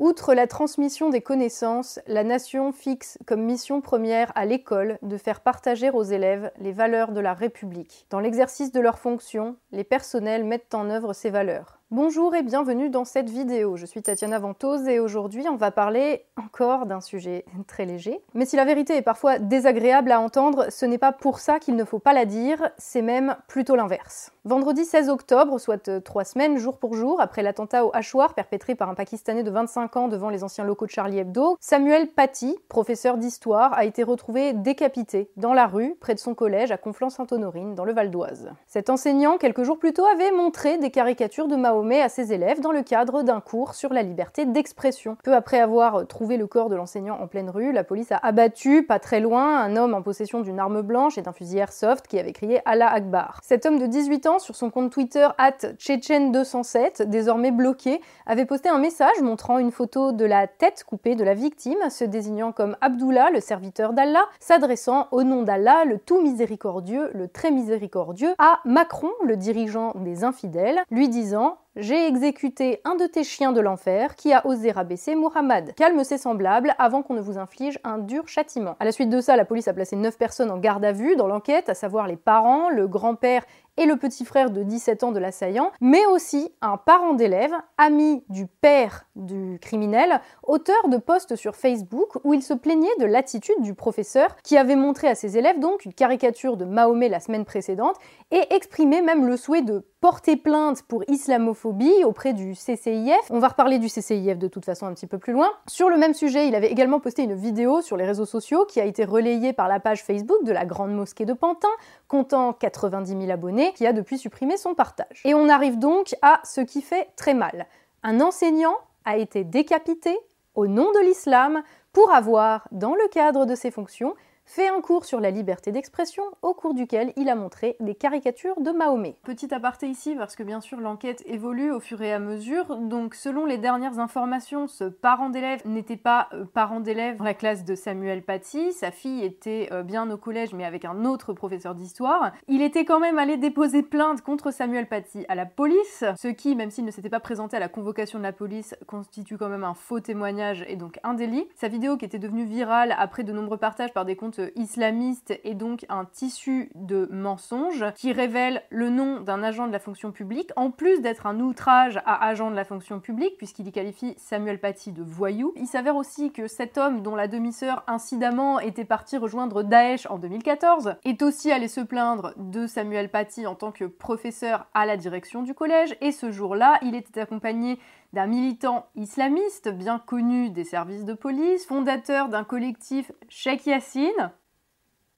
Outre la transmission des connaissances, la nation fixe comme mission première à l'école de faire partager aux élèves les valeurs de la République. Dans l'exercice de leurs fonctions, les personnels mettent en œuvre ces valeurs. Bonjour et bienvenue dans cette vidéo. Je suis Tatiana Ventose et aujourd'hui on va parler encore d'un sujet très léger. Mais si la vérité est parfois désagréable à entendre, ce n'est pas pour ça qu'il ne faut pas la dire, c'est même plutôt l'inverse. Vendredi 16 octobre, soit euh, trois semaines jour pour jour après l'attentat au hachoir perpétré par un Pakistanais de 25 ans devant les anciens locaux de Charlie Hebdo, Samuel Paty, professeur d'histoire, a été retrouvé décapité dans la rue près de son collège à Conflans-Sainte-Honorine dans le Val d'Oise. Cet enseignant, quelques jours plus tôt, avait montré des caricatures de Mao à ses élèves dans le cadre d'un cours sur la liberté d'expression. Peu après avoir trouvé le corps de l'enseignant en pleine rue, la police a abattu, pas très loin, un homme en possession d'une arme blanche et d'un fusil airsoft qui avait crié Allah Akbar. Cet homme de 18 ans, sur son compte Twitter at 207 désormais bloqué, avait posté un message montrant une photo de la tête coupée de la victime, se désignant comme Abdullah, le serviteur d'Allah, s'adressant au nom d'Allah, le tout miséricordieux, le très miséricordieux, à Macron, le dirigeant des infidèles, lui disant j'ai exécuté un de tes chiens de l'enfer qui a osé rabaisser Muhammad. Calme ses semblables avant qu'on ne vous inflige un dur châtiment. À la suite de ça, la police a placé 9 personnes en garde à vue dans l'enquête, à savoir les parents, le grand-père et le petit frère de 17 ans de l'assaillant, mais aussi un parent d'élève, ami du père du criminel, auteur de posts sur Facebook où il se plaignait de l'attitude du professeur qui avait montré à ses élèves donc une caricature de Mahomet la semaine précédente et exprimait même le souhait de porter plainte pour islamophobie auprès du CCIF. On va reparler du CCIF de toute façon un petit peu plus loin. Sur le même sujet, il avait également posté une vidéo sur les réseaux sociaux qui a été relayée par la page Facebook de la Grande Mosquée de Pantin, comptant 90 000 abonnés, qui a depuis supprimé son partage. Et on arrive donc à ce qui fait très mal. Un enseignant a été décapité au nom de l'islam pour avoir, dans le cadre de ses fonctions, fait un cours sur la liberté d'expression au cours duquel il a montré des caricatures de Mahomet. Petit aparté ici parce que bien sûr l'enquête évolue au fur et à mesure, donc selon les dernières informations, ce parent d'élève n'était pas euh, parent d'élève dans la classe de Samuel Paty, sa fille était euh, bien au collège mais avec un autre professeur d'histoire. Il était quand même allé déposer plainte contre Samuel Paty à la police, ce qui, même s'il ne s'était pas présenté à la convocation de la police, constitue quand même un faux témoignage et donc un délit. Sa vidéo qui était devenue virale après de nombreux partages par des comptes islamiste est donc un tissu de mensonges qui révèle le nom d'un agent de la fonction publique, en plus d'être un outrage à agent de la fonction publique, puisqu'il y qualifie Samuel Paty de voyou. Il s'avère aussi que cet homme, dont la demi-sœur incidemment était partie rejoindre Daesh en 2014, est aussi allé se plaindre de Samuel Paty en tant que professeur à la direction du collège, et ce jour-là, il était accompagné d'un militant islamiste bien connu des services de police, fondateur d'un collectif Sheikh Yassine,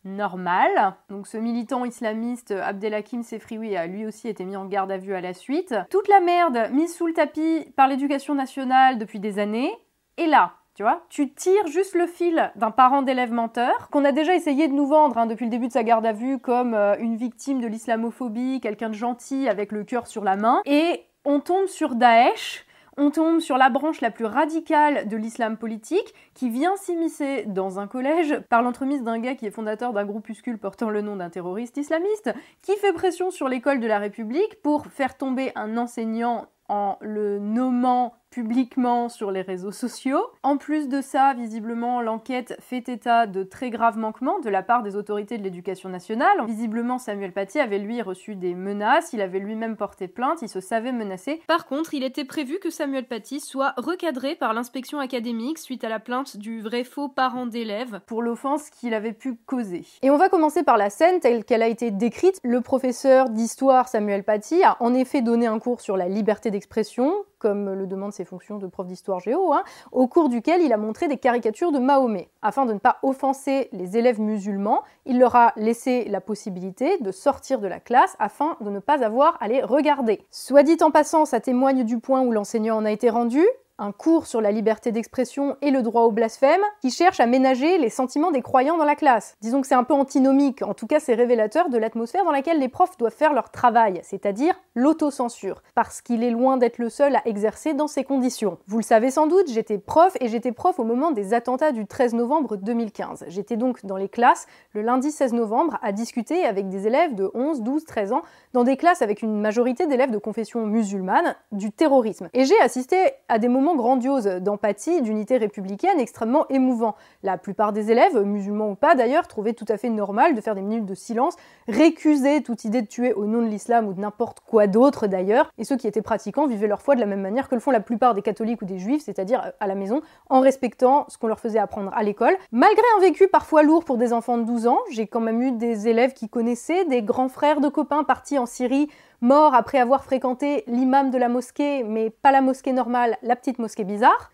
normal. Donc ce militant islamiste Abdelhakim Sefrioui a lui aussi été mis en garde à vue à la suite. Toute la merde mise sous le tapis par l'éducation nationale depuis des années. Et là, tu vois, tu tires juste le fil d'un parent d'élève menteur qu'on a déjà essayé de nous vendre hein, depuis le début de sa garde à vue comme euh, une victime de l'islamophobie, quelqu'un de gentil avec le cœur sur la main. Et on tombe sur Daesh on tombe sur la branche la plus radicale de l'islam politique qui vient s'immiscer dans un collège par l'entremise d'un gars qui est fondateur d'un groupuscule portant le nom d'un terroriste islamiste, qui fait pression sur l'école de la République pour faire tomber un enseignant en le nommant publiquement sur les réseaux sociaux. En plus de ça, visiblement, l'enquête fait état de très graves manquements de la part des autorités de l'éducation nationale. Visiblement, Samuel Paty avait lui reçu des menaces, il avait lui-même porté plainte, il se savait menacé. Par contre, il était prévu que Samuel Paty soit recadré par l'inspection académique suite à la plainte du vrai faux parent d'élève pour l'offense qu'il avait pu causer. Et on va commencer par la scène telle qu'elle a été décrite. Le professeur d'histoire Samuel Paty a en effet donné un cours sur la liberté d'expression, comme le demandent ses fonctions de prof d'histoire géo, hein, au cours duquel il a montré des caricatures de Mahomet. Afin de ne pas offenser les élèves musulmans, il leur a laissé la possibilité de sortir de la classe afin de ne pas avoir à les regarder. Soit dit en passant, ça témoigne du point où l'enseignant en a été rendu, un cours sur la liberté d'expression et le droit au blasphème, qui cherche à ménager les sentiments des croyants dans la classe. Disons que c'est un peu antinomique, en tout cas c'est révélateur de l'atmosphère dans laquelle les profs doivent faire leur travail, c'est-à-dire l'autocensure, parce qu'il est loin d'être le seul à exercer dans ces conditions. Vous le savez sans doute, j'étais prof et j'étais prof au moment des attentats du 13 novembre 2015. J'étais donc dans les classes le lundi 16 novembre à discuter avec des élèves de 11, 12, 13 ans, dans des classes avec une majorité d'élèves de confession musulmane, du terrorisme. Et j'ai assisté à des moments grandiose, d'empathie, d'unité républicaine, extrêmement émouvant. La plupart des élèves, musulmans ou pas d'ailleurs, trouvaient tout à fait normal de faire des minutes de silence, récuser toute idée de tuer au nom de l'islam ou de n'importe quoi d'autre d'ailleurs, et ceux qui étaient pratiquants vivaient leur foi de la même manière que le font la plupart des catholiques ou des juifs, c'est-à-dire à la maison, en respectant ce qu'on leur faisait apprendre à l'école. Malgré un vécu parfois lourd pour des enfants de 12 ans, j'ai quand même eu des élèves qui connaissaient, des grands frères de copains partis en Syrie mort après avoir fréquenté l'imam de la mosquée, mais pas la mosquée normale, la petite mosquée bizarre.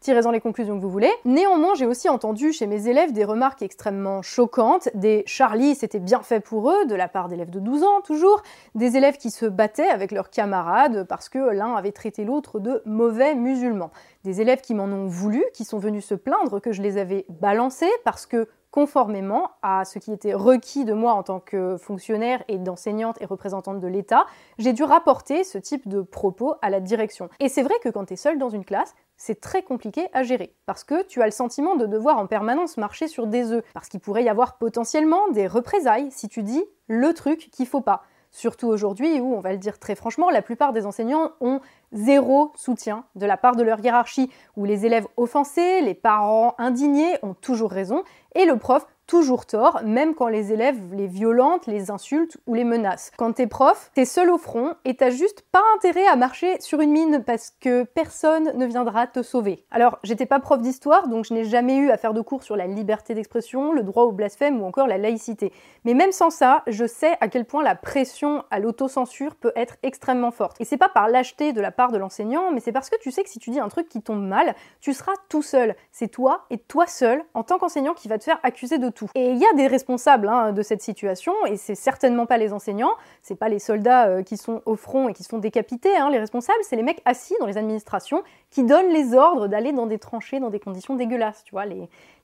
Tirez-en les conclusions que vous voulez. Néanmoins, j'ai aussi entendu chez mes élèves des remarques extrêmement choquantes, des Charlie, c'était bien fait pour eux, de la part d'élèves de 12 ans toujours, des élèves qui se battaient avec leurs camarades parce que l'un avait traité l'autre de mauvais musulmans. Des élèves qui m'en ont voulu, qui sont venus se plaindre que je les avais balancés parce que conformément à ce qui était requis de moi en tant que fonctionnaire et d'enseignante et représentante de l'État, j'ai dû rapporter ce type de propos à la direction. Et c'est vrai que quand tu es seul dans une classe, c'est très compliqué à gérer, parce que tu as le sentiment de devoir en permanence marcher sur des œufs, parce qu'il pourrait y avoir potentiellement des représailles si tu dis le truc qu'il faut pas. Surtout aujourd'hui où, on va le dire très franchement, la plupart des enseignants ont zéro soutien de la part de leur hiérarchie, où les élèves offensés, les parents indignés ont toujours raison, et le prof toujours tort, même quand les élèves les violentent, les insultent ou les menacent. Quand t'es prof, t'es seul au front et t'as juste pas intérêt à marcher sur une mine parce que personne ne viendra te sauver. Alors, j'étais pas prof d'histoire, donc je n'ai jamais eu à faire de cours sur la liberté d'expression, le droit au blasphème ou encore la laïcité. Mais même sans ça, je sais à quel point la pression à l'autocensure peut être extrêmement forte. Et c'est pas par lâcheté de la part de l'enseignant, mais c'est parce que tu sais que si tu dis un truc qui tombe mal, tu seras tout seul. C'est toi et toi seul, en tant qu'enseignant, qui va te faire accuser de et il y a des responsables hein, de cette situation, et c'est certainement pas les enseignants, c'est pas les soldats euh, qui sont au front et qui se font décapiter, hein. les responsables, c'est les mecs assis dans les administrations qui donnent les ordres d'aller dans des tranchées dans des conditions dégueulasses, tu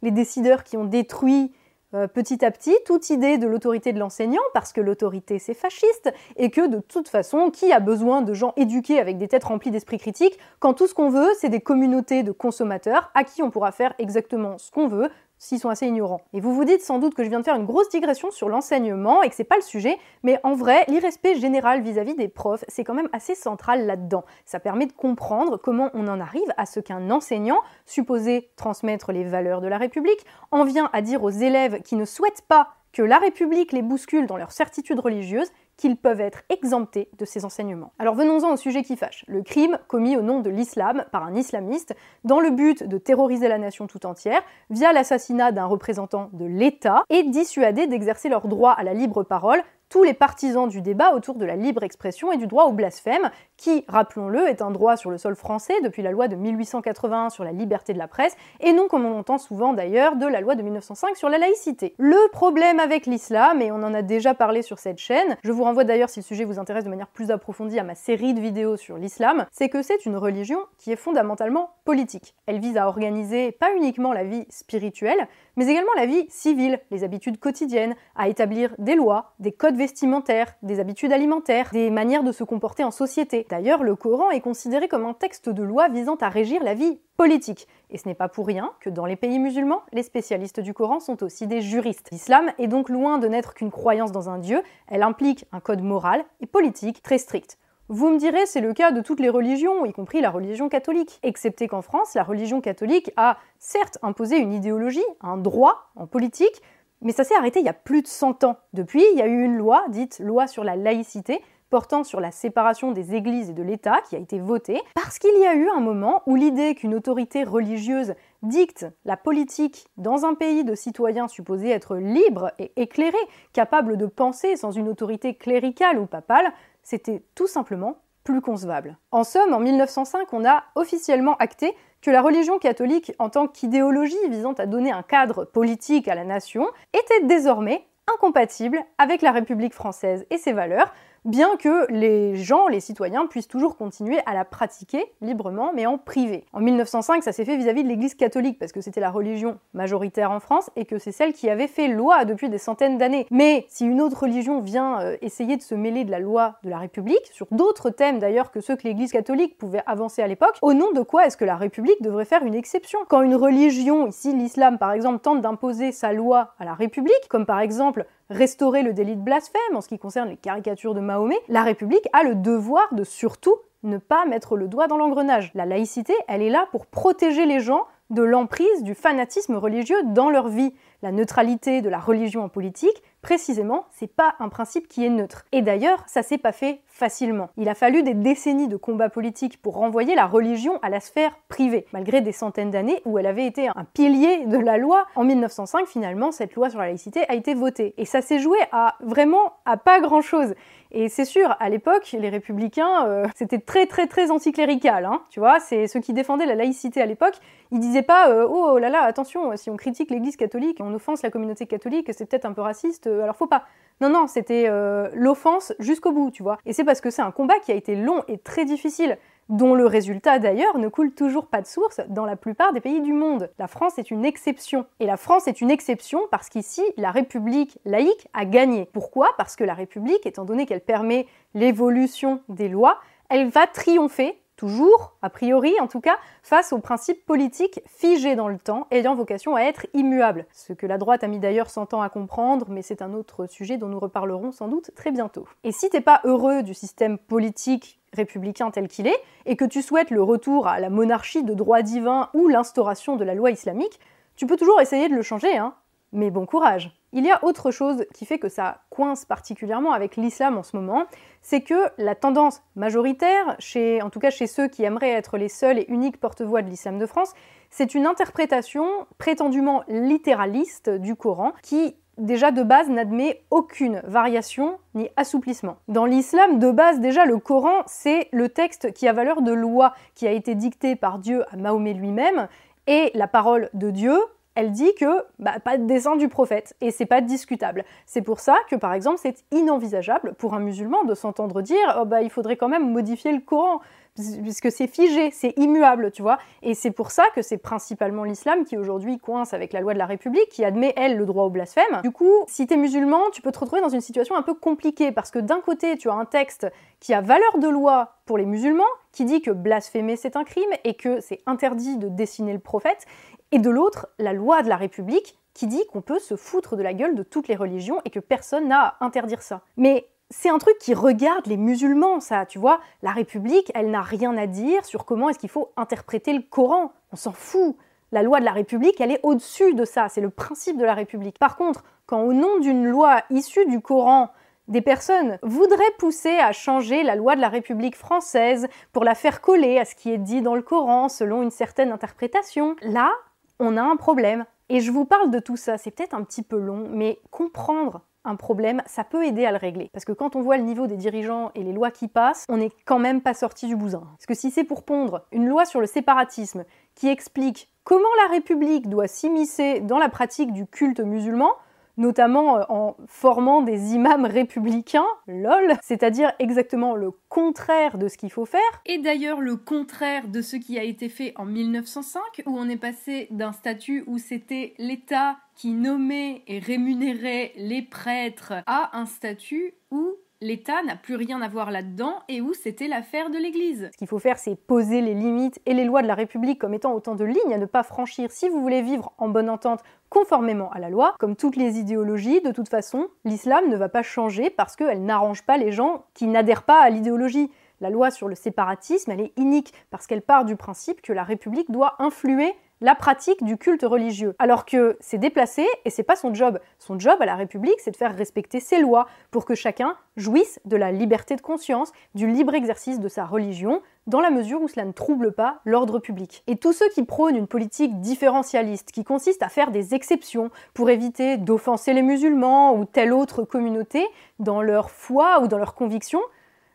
les décideurs qui ont détruit euh, petit à petit toute idée de l'autorité de l'enseignant, parce que l'autorité c'est fasciste, et que de toute façon, qui a besoin de gens éduqués avec des têtes remplies d'esprit critique, quand tout ce qu'on veut, c'est des communautés de consommateurs à qui on pourra faire exactement ce qu'on veut, s'ils sont assez ignorants. Et vous vous dites sans doute que je viens de faire une grosse digression sur l'enseignement et que c'est pas le sujet, mais en vrai, l'irrespect général vis-à-vis des profs, c'est quand même assez central là-dedans. Ça permet de comprendre comment on en arrive à ce qu'un enseignant, supposé transmettre les valeurs de la République, en vient à dire aux élèves qui ne souhaitent pas que la République les bouscule dans leurs certitudes religieuses qu'ils peuvent être exemptés de ces enseignements. Alors venons-en au sujet qui fâche, le crime commis au nom de l'islam par un islamiste dans le but de terroriser la nation tout entière via l'assassinat d'un représentant de l'État et dissuader d'exercer leur droit à la libre parole tous les partisans du débat autour de la libre expression et du droit au blasphème, qui, rappelons-le, est un droit sur le sol français depuis la loi de 1881 sur la liberté de la presse, et non, comme on entend souvent d'ailleurs, de la loi de 1905 sur la laïcité. Le problème avec l'islam, et on en a déjà parlé sur cette chaîne, je vous renvoie d'ailleurs si le sujet vous intéresse de manière plus approfondie à ma série de vidéos sur l'islam, c'est que c'est une religion qui est fondamentalement politique. Elle vise à organiser pas uniquement la vie spirituelle, mais également la vie civile, les habitudes quotidiennes, à établir des lois, des codes vestimentaires, des habitudes alimentaires, des manières de se comporter en société. D'ailleurs, le Coran est considéré comme un texte de loi visant à régir la vie politique. Et ce n'est pas pour rien que dans les pays musulmans, les spécialistes du Coran sont aussi des juristes. L'islam est donc loin de n'être qu'une croyance dans un dieu, elle implique un code moral et politique très strict. Vous me direz, c'est le cas de toutes les religions, y compris la religion catholique. Excepté qu'en France, la religion catholique a certes imposé une idéologie, un droit en politique, mais ça s'est arrêté il y a plus de 100 ans. Depuis, il y a eu une loi, dite loi sur la laïcité, portant sur la séparation des églises et de l'État, qui a été votée, parce qu'il y a eu un moment où l'idée qu'une autorité religieuse dicte la politique dans un pays de citoyens supposés être libres et éclairés, capables de penser sans une autorité cléricale ou papale, c'était tout simplement plus concevable. En somme, en 1905, on a officiellement acté que la religion catholique, en tant qu'idéologie visant à donner un cadre politique à la nation, était désormais incompatible avec la République française et ses valeurs, bien que les gens, les citoyens, puissent toujours continuer à la pratiquer librement, mais en privé. En 1905, ça s'est fait vis-à-vis de l'Église catholique, parce que c'était la religion majoritaire en France, et que c'est celle qui avait fait loi depuis des centaines d'années. Mais si une autre religion vient euh, essayer de se mêler de la loi de la République, sur d'autres thèmes d'ailleurs que ceux que l'Église catholique pouvait avancer à l'époque, au nom de quoi est-ce que la République devrait faire une exception? Quand une religion, ici l'islam par exemple, tente d'imposer sa loi à la République, comme par exemple restaurer le délit de blasphème en ce qui concerne les caricatures de Mahomet, la République a le devoir de surtout ne pas mettre le doigt dans l'engrenage. La laïcité, elle est là pour protéger les gens de l'emprise du fanatisme religieux dans leur vie. La neutralité de la religion en politique, précisément, c'est pas un principe qui est neutre. Et d'ailleurs, ça s'est pas fait facilement. Il a fallu des décennies de combats politiques pour renvoyer la religion à la sphère privée, malgré des centaines d'années où elle avait été un pilier de la loi. En 1905, finalement, cette loi sur la laïcité a été votée. Et ça s'est joué à vraiment à pas grand chose. Et c'est sûr, à l'époque, les républicains, euh, c'était très très très anticlérical. Hein, tu vois, c'est ceux qui défendaient la laïcité à l'époque. Ils disaient pas euh, oh là là, attention, si on critique l'Église catholique, on offense la communauté catholique, c'est peut-être un peu raciste. Euh, alors faut pas. Non non, c'était l'offense jusqu'au bout, tu vois. Et c'est parce que c'est un combat qui a été long et très difficile dont le résultat d'ailleurs ne coule toujours pas de source dans la plupart des pays du monde. La France est une exception. Et la France est une exception parce qu'ici, la République laïque a gagné. Pourquoi? Parce que la République, étant donné qu'elle permet l'évolution des lois, elle va triompher toujours, a priori en tout cas, face aux principes politiques figés dans le temps, ayant vocation à être immuables. Ce que la droite a mis d'ailleurs 100 ans à comprendre, mais c'est un autre sujet dont nous reparlerons sans doute très bientôt. Et si t'es pas heureux du système politique républicain tel qu'il est, et que tu souhaites le retour à la monarchie de droit divin ou l'instauration de la loi islamique, tu peux toujours essayer de le changer, hein. Mais bon courage. Il y a autre chose qui fait que ça coince particulièrement avec l'islam en ce moment, c'est que la tendance majoritaire, chez, en tout cas chez ceux qui aimeraient être les seuls et uniques porte-voix de l'islam de France, c'est une interprétation prétendument littéraliste du Coran qui déjà de base n'admet aucune variation ni assouplissement. Dans l'islam, de base déjà, le Coran, c'est le texte qui a valeur de loi, qui a été dicté par Dieu à Mahomet lui-même, et la parole de Dieu, elle dit que bah, pas de dessin du prophète et c'est pas discutable. C'est pour ça que par exemple c'est inenvisageable pour un musulman de s'entendre dire oh, bah il faudrait quand même modifier le Coran puisque c'est figé, c'est immuable, tu vois. Et c'est pour ça que c'est principalement l'islam qui aujourd'hui coince avec la loi de la République, qui admet, elle, le droit au blasphème. Du coup, si t'es musulman, tu peux te retrouver dans une situation un peu compliquée, parce que d'un côté, tu as un texte qui a valeur de loi pour les musulmans, qui dit que blasphémer c'est un crime et que c'est interdit de dessiner le prophète, et de l'autre, la loi de la République qui dit qu'on peut se foutre de la gueule de toutes les religions et que personne n'a à interdire ça. Mais c'est un truc qui regarde les musulmans, ça, tu vois. La République, elle n'a rien à dire sur comment est-ce qu'il faut interpréter le Coran. On s'en fout. La loi de la République, elle est au-dessus de ça. C'est le principe de la République. Par contre, quand au nom d'une loi issue du Coran, des personnes voudraient pousser à changer la loi de la République française pour la faire coller à ce qui est dit dans le Coran selon une certaine interprétation, là, on a un problème. Et je vous parle de tout ça, c'est peut-être un petit peu long, mais comprendre un problème, ça peut aider à le régler. Parce que quand on voit le niveau des dirigeants et les lois qui passent, on n'est quand même pas sorti du bousin. Parce que si c'est pour pondre une loi sur le séparatisme qui explique comment la République doit s'immiscer dans la pratique du culte musulman, notamment euh, en formant des imams républicains, lol, c'est-à-dire exactement le contraire de ce qu'il faut faire. Et d'ailleurs le contraire de ce qui a été fait en 1905, où on est passé d'un statut où c'était l'État qui nommait et rémunérait les prêtres à un statut où l'État n'a plus rien à voir là-dedans et où c'était l'affaire de l'Église. Ce qu'il faut faire, c'est poser les limites et les lois de la République comme étant autant de lignes à ne pas franchir si vous voulez vivre en bonne entente conformément à la loi. Comme toutes les idéologies, de toute façon, l'islam ne va pas changer parce qu'elle n'arrange pas les gens qui n'adhèrent pas à l'idéologie. La loi sur le séparatisme, elle est inique parce qu'elle part du principe que la République doit influer la pratique du culte religieux. Alors que c'est déplacé et c'est pas son job. Son job à la République, c'est de faire respecter ses lois pour que chacun jouisse de la liberté de conscience, du libre exercice de sa religion, dans la mesure où cela ne trouble pas l'ordre public. Et tous ceux qui prônent une politique différentialiste, qui consiste à faire des exceptions pour éviter d'offenser les musulmans ou telle autre communauté dans leur foi ou dans leurs convictions,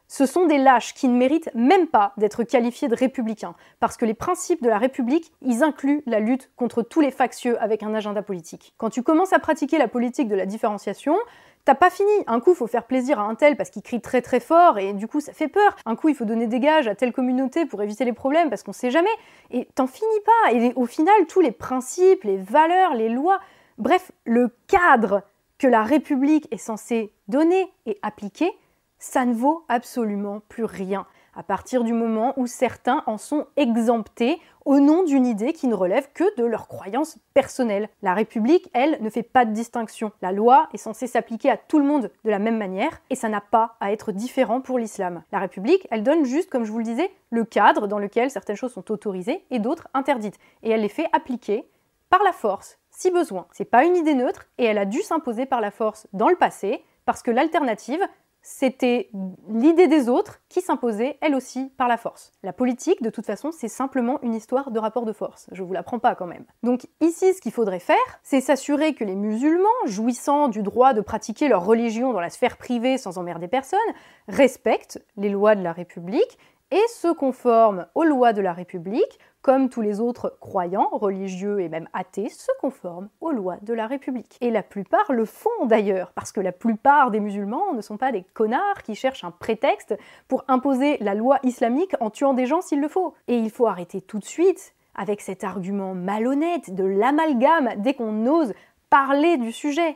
ce sont des lâches qui ne méritent même pas d'être qualifiés de républicains, parce que les principes de la République, ils incluent la lutte contre tous les factieux avec un agenda politique. Quand tu commences à pratiquer la politique de la différenciation, T'as pas fini. Un coup, faut faire plaisir à un tel parce qu'il crie très très fort et du coup, ça fait peur. Un coup, il faut donner des gages à telle communauté pour éviter les problèmes parce qu'on sait jamais. Et t'en finis pas. Et au final, tous les principes, les valeurs, les lois, bref, le cadre que la République est censée donner et appliquer, ça ne vaut absolument plus rien. à partir du moment où certains en sont exemptés au nom d'une idée qui ne relève que de leurs croyances personnelles. La République, elle, ne fait pas de distinction. La loi est censée s'appliquer à tout le monde de la même manière et ça n'a pas à être différent pour l'islam. La République, elle donne juste, comme je vous le disais, le cadre dans lequel certaines choses sont autorisées et d'autres interdites. Et elle les fait appliquer par la force, si besoin. C'est pas une idée neutre et elle a dû s'imposer par la force dans le passé parce que l'alternative, c'était l'idée des autres qui s'imposait elle aussi par la force. La politique, de toute façon, c'est simplement une histoire de rapport de force. Je vous l'apprends pas quand même. Donc ici, ce qu'il faudrait faire, c'est s'assurer que les musulmans, jouissant du droit de pratiquer leur religion dans la sphère privée sans emmerder personne, respectent les lois de la République et se conforment aux lois de la République comme tous les autres croyants, religieux et même athées, se conforment aux lois de la République. Et la plupart le font d'ailleurs, parce que la plupart des musulmans ne sont pas des connards qui cherchent un prétexte pour imposer la loi islamique en tuant des gens s'il le faut. Et il faut arrêter tout de suite avec cet argument malhonnête de l'amalgame dès qu'on ose parler du sujet.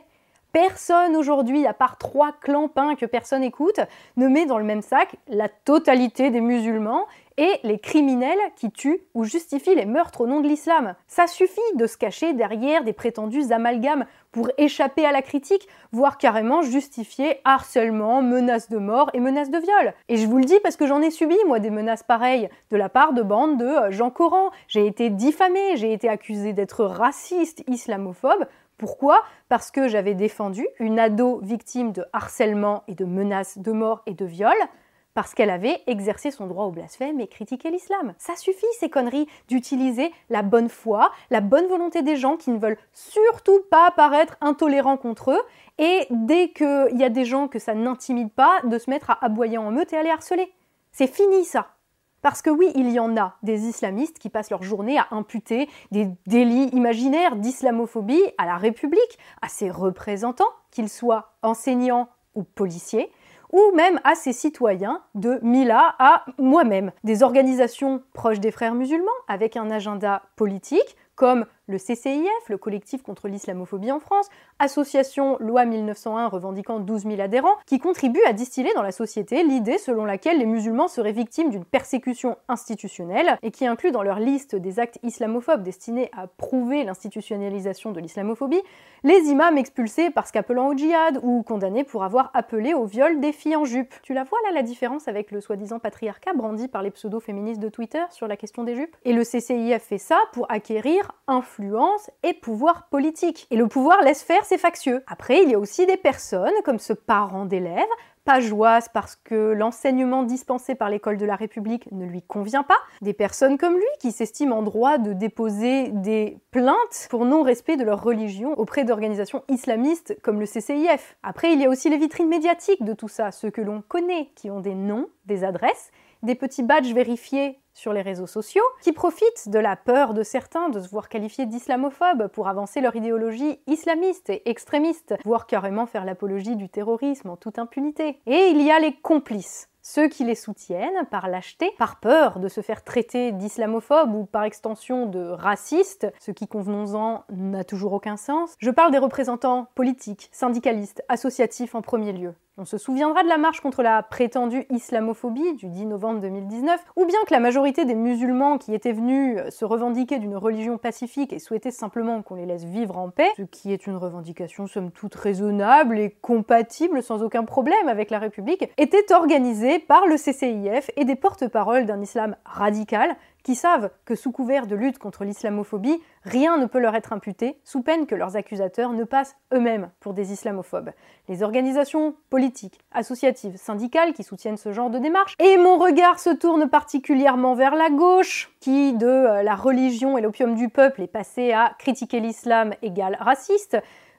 Personne aujourd'hui, à part trois clampins que personne écoute, ne met dans le même sac la totalité des musulmans et les criminels qui tuent ou justifient les meurtres au nom de l'islam. Ça suffit de se cacher derrière des prétendus amalgames pour échapper à la critique, voire carrément justifier harcèlement, menaces de mort et menaces de viol. Et je vous le dis parce que j'en ai subi, moi, des menaces pareilles de la part de bandes de Jean Coran. J'ai été diffamée, j'ai été accusée d'être raciste, islamophobe, pourquoi? Parce que j'avais défendu une ado victime de harcèlement et de menaces de mort et de viol, parce qu'elle avait exercé son droit au blasphème et critiqué l'islam. Ça suffit, ces conneries, d'utiliser la bonne foi, la bonne volonté des gens qui ne veulent surtout pas paraître intolérants contre eux, et dès qu'il y a des gens que ça n'intimide pas, de se mettre à aboyer en meute et à harceler. C'est fini ça. Parce que oui, il y en a des islamistes qui passent leur journée à imputer des délits imaginaires d'islamophobie à la République, à ses représentants, qu'ils soient enseignants ou policiers, ou même à ses citoyens, de Mila à moi-même. Des organisations proches des frères musulmans, avec un agenda politique, comme le CCIF, le collectif contre l'islamophobie en France, association loi 1901 revendiquant 12 000 adhérents, qui contribue à distiller dans la société l'idée selon laquelle les musulmans seraient victimes d'une persécution institutionnelle et qui inclut dans leur liste des actes islamophobes destinés à prouver l'institutionnalisation de l'islamophobie les imams expulsés parce qu'appelant au djihad ou condamnés pour avoir appelé au viol des filles en jupe. Tu la vois là la différence avec le soi-disant patriarcat brandi par les pseudo-féministes de Twitter sur la question des jupes? Et le CCIF fait ça pour acquérir influence et pouvoir politique. Et le pouvoir laisse faire ses factieux. Après, il y a aussi des personnes, comme ce parent d'élève, pageoise parce que l'enseignement dispensé par l'école de la République ne lui convient pas, des personnes comme lui qui s'estiment en droit de déposer des plaintes pour non-respect de leur religion auprès d'organisations islamistes comme le CCIF. Après, il y a aussi les vitrines médiatiques de tout ça, ceux que l'on connaît, qui ont des noms, des adresses, des petits badges vérifiés sur les réseaux sociaux, qui profitent de la peur de certains de se voir qualifiés d'islamophobes pour avancer leur idéologie islamiste et extrémiste, voire carrément faire l'apologie du terrorisme en toute impunité. Et il y a les complices, ceux qui les soutiennent par lâcheté, par peur de se faire traiter d'islamophobes ou par extension de racistes, ce qui, convenons-en, n'a toujours aucun sens. Je parle des représentants politiques, syndicalistes, associatifs en premier lieu. On se souviendra de la marche contre la prétendue islamophobie du 10 novembre 2019, ou bien que la majorité des musulmans qui étaient venus se revendiquer d'une religion pacifique et souhaitaient simplement qu'on les laisse vivre en paix, ce qui est une revendication somme toute raisonnable et compatible sans aucun problème avec la République, étaient organisés par le CCIF et des porte-paroles d'un islam radical qui savent que sous couvert de lutte contre l'islamophobie, rien ne peut leur être imputé, sous peine que leurs accusateurs ne passent eux-mêmes pour des islamophobes. Les organisations politiques, associatives, syndicales qui soutiennent ce genre de démarche, et mon regard se tourne particulièrement vers la gauche, qui de euh, la religion et l'opium du peuple est passé à critiquer l'islam égal raciste,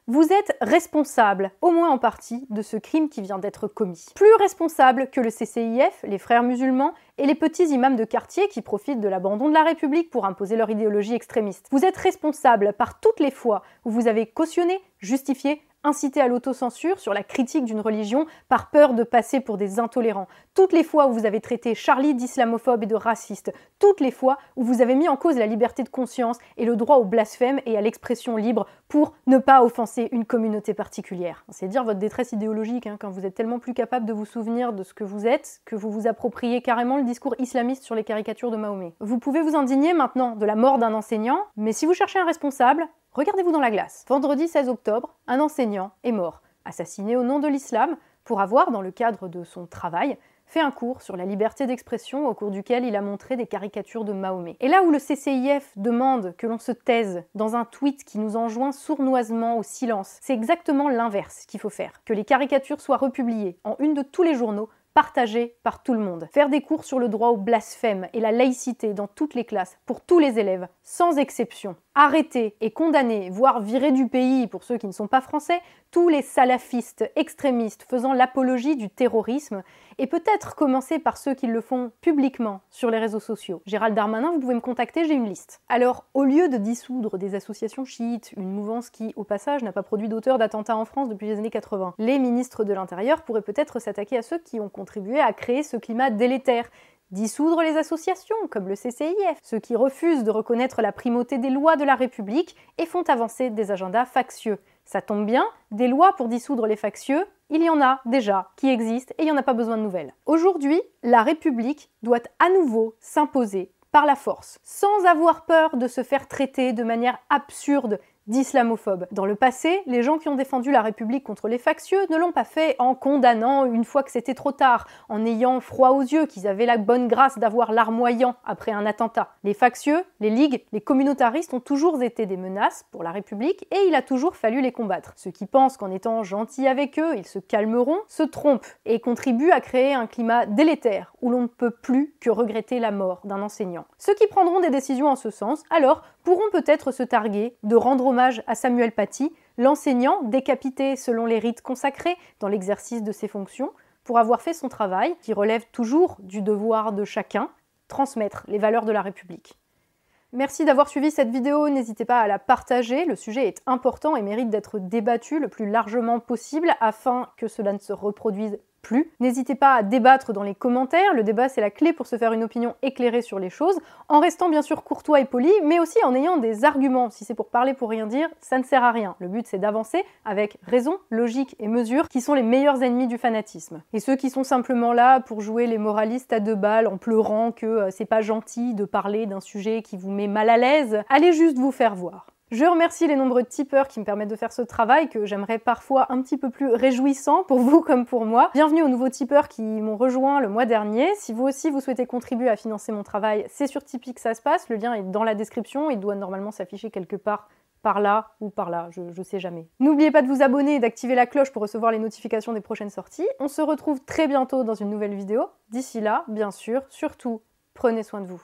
vous êtes responsable, au moins en partie, de ce crime qui vient d'être commis. Plus responsable que le CCIF, les frères musulmans et les petits imams de quartier qui profitent de l'abandon de la République pour imposer leur idéologie extrémiste. Vous êtes responsable par toutes les fois où vous avez cautionné, justifié, inciter à l'autocensure sur la critique d'une religion par peur de passer pour des intolérants, toutes les fois où vous avez traité Charlie d'islamophobe et de raciste, toutes les fois où vous avez mis en cause la liberté de conscience et le droit au blasphème et à l'expression libre pour ne pas offenser une communauté particulière. C'est dire votre détresse idéologique hein, quand vous êtes tellement plus capable de vous souvenir de ce que vous êtes que vous vous appropriez carrément le discours islamiste sur les caricatures de Mahomet. Vous pouvez vous indigner maintenant de la mort d'un enseignant, mais si vous cherchez un responsable, regardez-vous dans la glace. Vendredi 16 octobre, un enseignant est mort, assassiné au nom de l'islam pour avoir, dans le cadre de son travail, fait un cours sur la liberté d'expression au cours duquel il a montré des caricatures de Mahomet. Et là où le CCIF demande que l'on se taise dans un tweet qui nous enjoint sournoisement au silence, c'est exactement l'inverse qu'il faut faire. Que les caricatures soient republiées en une de tous les journaux partagées par tout le monde. Faire des cours sur le droit au blasphème et la laïcité dans toutes les classes, pour tous les élèves, sans exception. Arrêter et condamner, voire virer du pays, pour ceux qui ne sont pas français, tous les salafistes extrémistes faisant l'apologie du terrorisme, et peut-être commencer par ceux qui le font publiquement sur les réseaux sociaux. Gérald Darmanin, vous pouvez me contacter, j'ai une liste. Alors, au lieu de dissoudre des associations chiites, une mouvance qui, au passage, n'a pas produit d'auteurs d'attentats en France depuis les années 80, les ministres de l'Intérieur pourraient peut-être s'attaquer à ceux qui ont contribué à créer ce climat délétère dissoudre les associations, comme le CCIF, ceux qui refusent de reconnaître la primauté des lois de la République et font avancer des agendas factieux. Ça tombe bien, des lois pour dissoudre les factieux, il y en a déjà qui existent et il n'y en a pas besoin de nouvelles. Aujourd'hui, la République doit à nouveau s'imposer par la force, sans avoir peur de se faire traiter de manière absurde d'islamophobes. Dans le passé, les gens qui ont défendu la République contre les factieux ne l'ont pas fait en condamnant une fois que c'était trop tard, en ayant froid aux yeux qu'ils avaient la bonne grâce d'avoir larmoyant après un attentat. Les factieux, les ligues, les communautaristes ont toujours été des menaces pour la République et il a toujours fallu les combattre. Ceux qui pensent qu'en étant gentils avec eux, ils se calmeront, se trompent et contribuent à créer un climat délétère où l'on ne peut plus que regretter la mort d'un enseignant. Ceux qui prendront des décisions en ce sens, alors, pourront peut-être se targuer de rendre hommage à Samuel Paty, l'enseignant décapité selon les rites consacrés dans l'exercice de ses fonctions, pour avoir fait son travail, qui relève toujours du devoir de chacun, transmettre les valeurs de la République. Merci d'avoir suivi cette vidéo, n'hésitez pas à la partager, le sujet est important et mérite d'être débattu le plus largement possible afin que cela ne se reproduise N'hésitez pas à débattre dans les commentaires, le débat c'est la clé pour se faire une opinion éclairée sur les choses, en restant bien sûr courtois et poli, mais aussi en ayant des arguments. Si c'est pour parler pour rien dire, ça ne sert à rien. Le but c'est d'avancer avec raison, logique et mesure, qui sont les meilleurs ennemis du fanatisme. Et ceux qui sont simplement là pour jouer les moralistes à deux balles en pleurant que euh, c'est pas gentil de parler d'un sujet qui vous met mal à l'aise, allez juste vous faire voir. Je remercie les nombreux tipeurs qui me permettent de faire ce travail que j'aimerais parfois un petit peu plus réjouissant pour vous comme pour moi. Bienvenue aux nouveaux tipeurs qui m'ont rejoint le mois dernier. Si vous aussi vous souhaitez contribuer à financer mon travail, c'est sur Tipeee que ça se passe. Le lien est dans la description. Il doit normalement s'afficher quelque part par là ou par là, je, je sais jamais. N'oubliez pas de vous abonner et d'activer la cloche pour recevoir les notifications des prochaines sorties. On se retrouve très bientôt dans une nouvelle vidéo. D'ici là, bien sûr, surtout, prenez soin de vous.